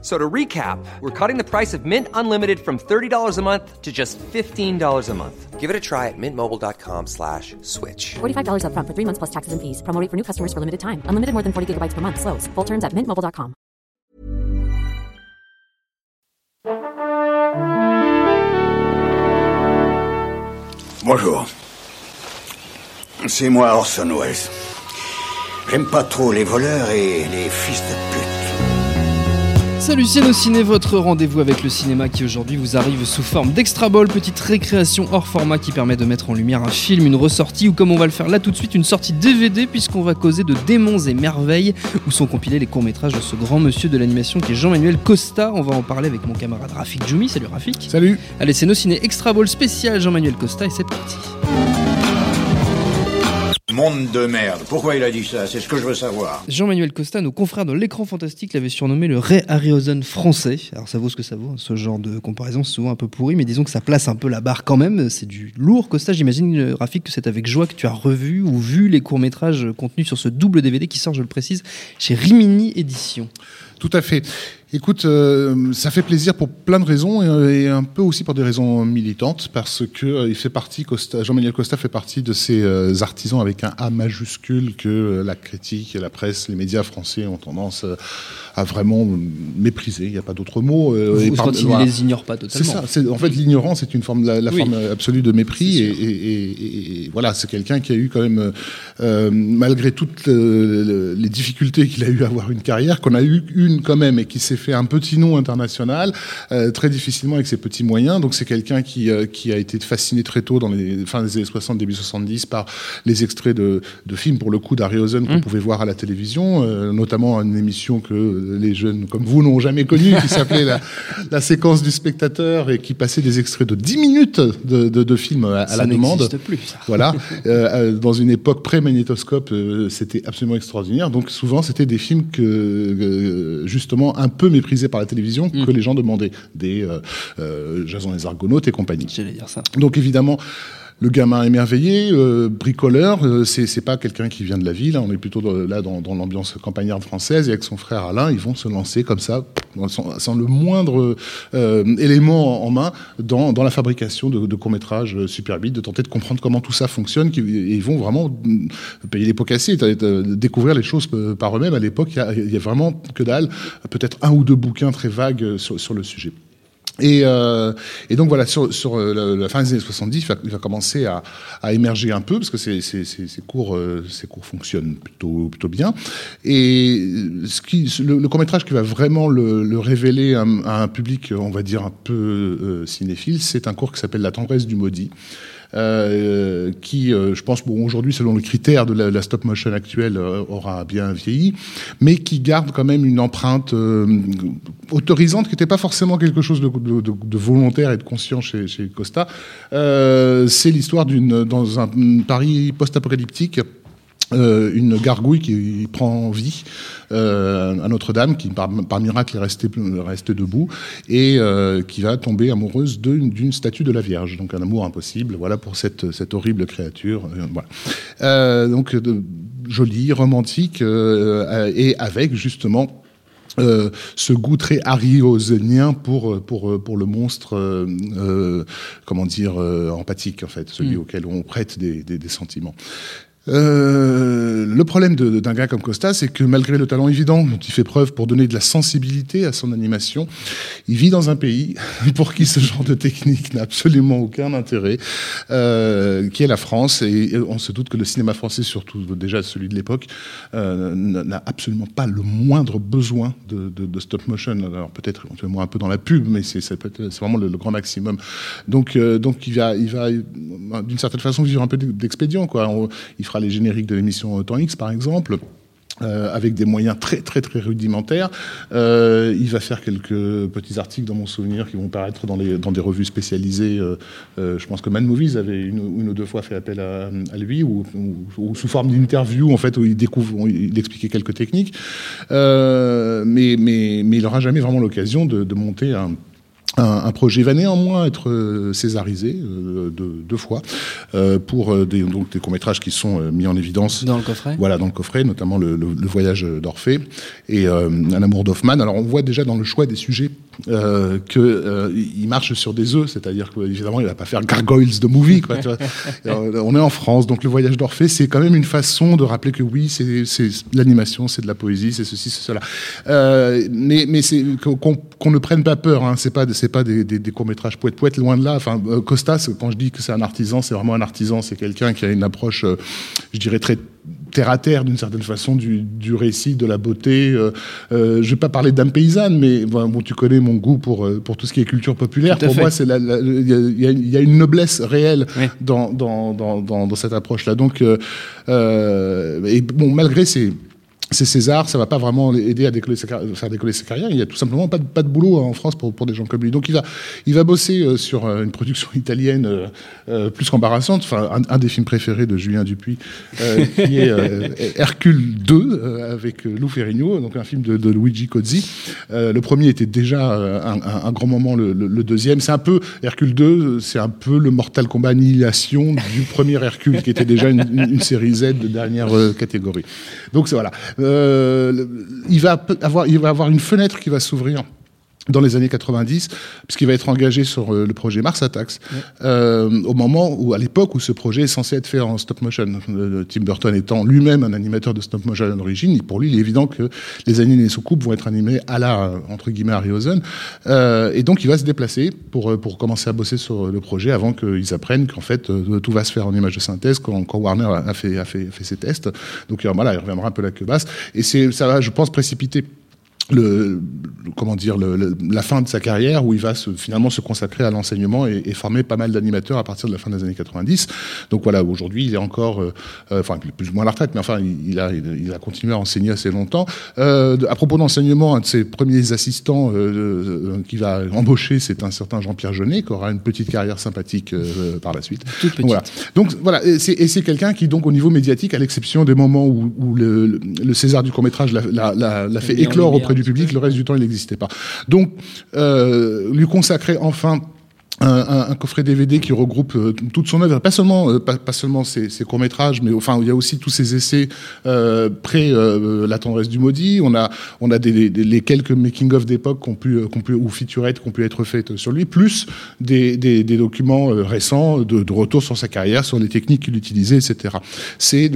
So to recap, we're cutting the price of Mint Unlimited from $30 a month to just $15 a month. Give it a try at mintmobile.com slash switch. $45 upfront for three months plus taxes and fees. Promo rate for new customers for limited time. Unlimited more than 40 gigabytes per month. Slows. Full terms at mintmobile.com. Bonjour. C'est moi Orson Welles. J'aime pas trop les voleurs et les fils de pute. Salut Ciné, votre rendez-vous avec le cinéma qui aujourd'hui vous arrive sous forme d'extra ball, petite récréation hors format qui permet de mettre en lumière un film, une ressortie ou comme on va le faire là tout de suite, une sortie DVD puisqu'on va causer de démons et merveilles où sont compilés les courts-métrages de ce grand monsieur de l'animation qui est Jean-Manuel Costa. On va en parler avec mon camarade Rafik Djoumi. Salut Rafik. Salut. Allez, c'est nos ciné extra ball spécial Jean-Manuel Costa et c'est parti. Monde de merde. Pourquoi il a dit ça? C'est ce que je veux savoir. Jean-Manuel Costa, nos confrères de l'écran fantastique l'avaient surnommé le Ray Harryhausen français. Alors ça vaut ce que ça vaut, hein. ce genre de comparaison c'est souvent un peu pourri, mais disons que ça place un peu la barre quand même. C'est du lourd Costa. J'imagine, euh, Rafik, que c'est avec joie que tu as revu ou vu les courts-métrages contenus sur ce double DVD qui sort, je le précise, chez Rimini Édition. Tout à fait. Écoute, euh, ça fait plaisir pour plein de raisons et, et, un peu aussi pour des raisons militantes parce que euh, il fait partie, Costa, Jean-Manuel Costa fait partie de ces euh, artisans avec un A majuscule que euh, la critique, la presse, les médias français ont tendance euh, à vraiment mépriser. Il n'y a pas d'autre mot. Vous, et par, il ne les ignore pas totalement. C'est ça. En fait, l'ignorance est une forme, la, la oui. forme absolue de mépris et, et, et, voilà, c'est quelqu'un qui a eu quand même, malgré toutes les difficultés qu'il a eu à avoir une carrière, qu'on a eu une quand même et qui s'est fait un petit nom international, euh, très difficilement avec ses petits moyens. Donc c'est quelqu'un qui, euh, qui a été fasciné très tôt dans les fins des années 60, début 70 par les extraits de, de films, pour le coup, d'Harryhausen qu'on mmh. pouvait voir à la télévision, euh, notamment une émission que les jeunes comme vous n'ont jamais connue, qui s'appelait la, la, séquence du spectateur et qui passait des extraits de 10 minutes de, de, de films à, à la demande. Plus, ça. Voilà. dans une époque pré-magnétoscope, c'était absolument extraordinaire. Donc souvent, c'était des films que, justement, un peu méprisés par la télévision mmh. que les gens demandaient, des euh, euh, Jason les Argonautes et compagnie. J'allais dire ça. Donc évidemment, le gamin émerveillé, euh, bricoleur, euh, c'est pas quelqu'un qui vient de la ville, hein, on est plutôt de, là dans, dans l'ambiance campagnarde française, et avec son frère Alain, ils vont se lancer comme ça, sans, le moindre euh, élément en main, dans, la fabrication de, courts-métrages super vite, de tenter de comprendre comment tout ça fonctionne, et ils vont vraiment payer les pots cassés, découvrir les choses par eux-mêmes. À l'époque, il y, a vraiment que dalle, peut-être un ou deux bouquins très vagues sur le sujet. Et, euh, et, donc voilà, sur, sur la, la, fin des années 70, il va, il va commencer à, à, émerger un peu parce que ces, cours, euh, ces cours fonctionnent plutôt, plutôt bien. Et ce qui, le, le court métrage qui va vraiment le, le révéler à, à, un public, on va dire un peu euh, cinéphile, c'est un cours qui s'appelle La tendresse du maudit. Euh, qui, euh, je pense, bon, aujourd'hui, selon les critères de la, stop motion actuelle, euh, aura bien vieilli, mais qui garde quand même une empreinte euh, autorisante, qui n'était pas forcément quelque chose de, de, de, de, volontaire et de conscient chez, chez Costa. C'est l'histoire d'une dans un Paris post-apocalyptique euh, une gargouille qui prend vie euh, à Notre-Dame, qui par, par, miracle est restée, restée debout, et euh, qui va tomber amoureuse d'une statue de la Vierge. Donc un amour impossible, voilà pour cette, cette horrible créature. Euh, voilà. Euh, donc de, jolie, romantique, euh, et avec justement euh, ce goût très harryhausenien pour pour pour le monstre euh, comment dire euh, empathique en fait celui mmh. auquel on prête des, des, des sentiments euh, le problème d'un gars comme Costa, c'est que malgré le talent évident dont il fait preuve pour donner de la sensibilité à son animation, il vit dans un pays pour qui ce genre de technique n'a absolument aucun intérêt, euh, qui est la France. Et on se doute que le cinéma français, surtout déjà celui de l'époque, euh, n'a absolument pas le moindre besoin de, stop motion. Alors peut-être un peu dans la pub, mais c'est vraiment le, le, grand maximum. Donc, donc il va, il va d'une certaine façon vivre un peu d'expédient. Il fera les génériques de l'émission Temps X, par exemple. euh, avec des moyens très très très rudimentaires. Euh, il va faire quelques petits articles dans mon souvenir qui vont paraître dans, les, dans des revues spécialisées. Euh, je pense que Man Movies avait une, ou deux fois fait appel à, lui, ou, ou, ou, sous forme d'interview en fait où il découvre, il expliquait quelques techniques. Mais, mais, mais il n'aura jamais vraiment l'occasion de monter un un, un, projet va néanmoins être euh, césarisé euh, deux, deux, fois euh, pour des, donc des courts-métrages qui sont mis en évidence. Dans le coffret Voilà, dans le coffret, notamment le, le, le voyage d'Orphée et Un amour d'Hoffmann. Alors on voit déjà dans le choix des sujets euh, que euh, il marche sur des œufs, c'est-à-dire qu'évidemment il va pas faire gargoyles de movie. Quoi, on est en France, donc le voyage d'Orphée, c'est quand même une façon de rappeler que oui, c'est l'animation, c'est de la poésie, c'est ceci, c'est cela. Euh, mais qu'on qu ne prenne pas peur. Hein, c'est pas pas des, des, des courts métrages poète poète loin de là. Enfin, euh, Costas, quand je dis que c'est un artisan, c'est vraiment un artisan. C'est quelqu'un qui a une approche, euh, je dirais très terre à terre d'une certaine façon du, du, récit, de la beauté. Euh, euh, je vais pas parler d'âme paysanne, mais bon, tu connais mon goût pour euh, pour tout ce qui est culture populaire. Pour fait. moi, c'est il y, y, a une noblesse réelle oui. dans, dans, dans, cette approche-là. Donc, euh, euh, et bon, malgré ces c'est César, ça va pas vraiment aider à décoller sa, faire décoller sa carrière. Il y a tout simplement pas de, boulot en France pour, des gens comme lui. Donc il va, il va bosser euh, sur euh, une production italienne euh, plus qu'embarrassante. Enfin, un, des films préférés de Julien Dupuis, qui est Hercule 2 avec Lou Ferrigno, donc un film de, Luigi Cozzi. le premier était déjà un, grand moment. Le, deuxième, c'est un peu Hercule 2, c'est un peu le Mortal Kombat Annihilation du premier Hercule, qui était déjà une, une, série Z de dernière catégorie. Donc voilà. Euh, il, va avoir, il va avoir une fenêtre qui va s'ouvrir dans les années 90, puisqu'il va être engagé sur euh, le projet Mars Attacks, ouais. euh, au moment où, à l'époque où ce projet est censé être fait en stop motion. Euh, Tim Burton étant lui-même un animateur de stop motion à l'origine, pour lui, il est évident que les animés sous coupe vont être animés à la, entre guillemets, Harryhausen. Euh, et donc, il va se déplacer pour, pour commencer à bosser sur le projet avant qu'ils apprennent qu'en fait, tout va se faire en image de synthèse quand, quand Warner a fait, a, fait, a fait ses tests. Donc, voilà, il reviendra un peu la queue basse. Et c'est, ça va, je pense, précipiter le, comment dire le, le, la fin de sa carrière où il va se, finalement se consacrer à l'enseignement et, et, former pas mal d'animateurs à partir de la fin des années 90 donc voilà aujourd'hui il est encore euh, euh, enfin plus ou moins à la retraite mais enfin il, il a il, a continué à enseigner assez longtemps. Euh, à propos d'enseignement un de ses premiers assistants euh, qui va embaucher c'est un certain Jean-Pierre Jeunet qui aura une petite carrière sympathique euh, par la suite. Toute donc, voilà. donc voilà et c'est quelqu'un qui donc au niveau médiatique à l'exception des moments où, où le, le, César du court métrage l'a fait éclore auprès public. Le reste du temps, il n'existait pas. Donc, euh, lui consacrer enfin un, coffret DVD qui regroupe euh, toute son œuvre, pas seulement euh, pas, seulement ses, courts métrages, mais enfin il y a aussi tous ses essais euh, près la tendresse du maudit. On a on a les quelques making of d'époque qu'on pu qu'on pu ou featurettes qu'on pu être faites sur lui, plus des, documents récents de, retour sur sa carrière, sur les techniques qu'il utilisait, etc. C'est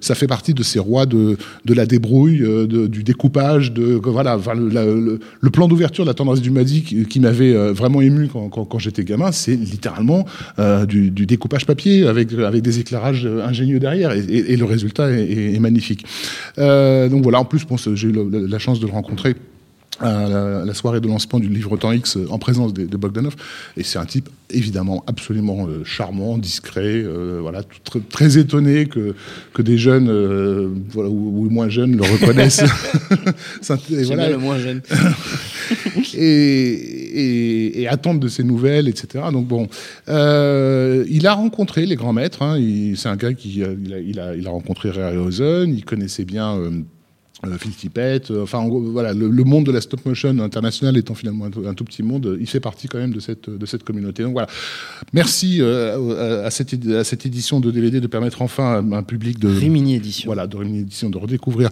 ça fait partie de ces rois de de la débrouille, du découpage, de voilà le, plan d'ouverture de la tendresse du maudit qui, m'avait vraiment ému quand j'étais gamin, c'est littéralement euh, du, du, découpage papier avec, avec des éclairages ingénieux derrière et, et, et le résultat est, magnifique. Euh, donc voilà, en plus, bon, j'ai eu la, la chance de le rencontrer à la, la, soirée de lancement du livre Temps X en présence de, de Bogdanov. Et c'est un type évidemment absolument euh, charmant, discret, euh, voilà, très, très, étonné que, que des jeunes euh, voilà, ou, ou, moins jeunes le reconnaissent. et voilà. le moins jeune. et, attendre de ses nouvelles, etc. Donc bon, euh, il a rencontré les grands maîtres. Hein, c'est un gars qui il a, il a, il a rencontré Ray il connaissait bien euh, euh, Phil Tippett, euh, enfin voilà, le, le, monde de la stop motion international étant finalement un, un, tout petit monde, il fait partie quand même de cette de cette communauté. Donc voilà, merci euh, à, cette à cette édition de DVD de permettre enfin à un public de Rimini édition, voilà, de Rimini édition de redécouvrir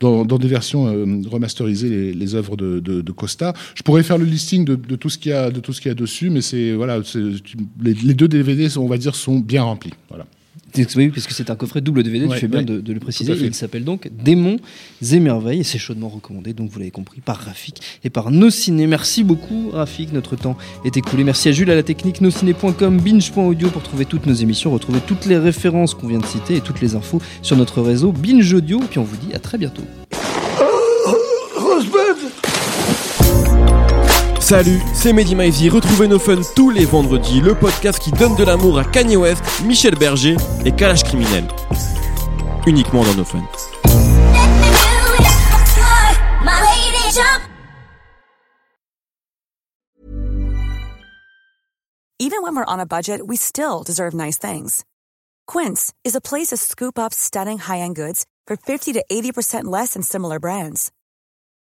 dans, dans des versions euh, remasterisées les, les œuvres de, de, de, Costa. Je pourrais faire le listing de, de tout ce qu'il y a de tout ce qu'il y a dessus, mais c'est voilà, les, les, deux DVD, on va dire, sont bien remplis. Voilà. Oui, puisque c'est un coffret double DVD, ouais, tu fais bien ouais, de, de, le préciser. Il s'appelle donc Démons et merveilles et c'est chaudement recommandé, donc vous l'avez compris, par Rafik et par Nos Ciné. Merci beaucoup, Rafik. Notre temps est écoulé. Merci à Jules à la technique, nosciné.com, binge.audio pour trouver toutes nos émissions, retrouver toutes les références qu'on vient de citer et toutes les infos sur notre réseau Binge Audio. Et puis on vous dit à très bientôt. Salut, c'est Mehdi Maizy. Retrouvez nos fun tous les vendredis, le podcast qui donne de l'amour à Kanye West, Michel Berger et Kalash Criminel. Uniquement dans nos fun. Even when we're on a budget, we still deserve nice things. Quince is a place to scoop up stunning high-end goods for 50 to 80% less than similar brands.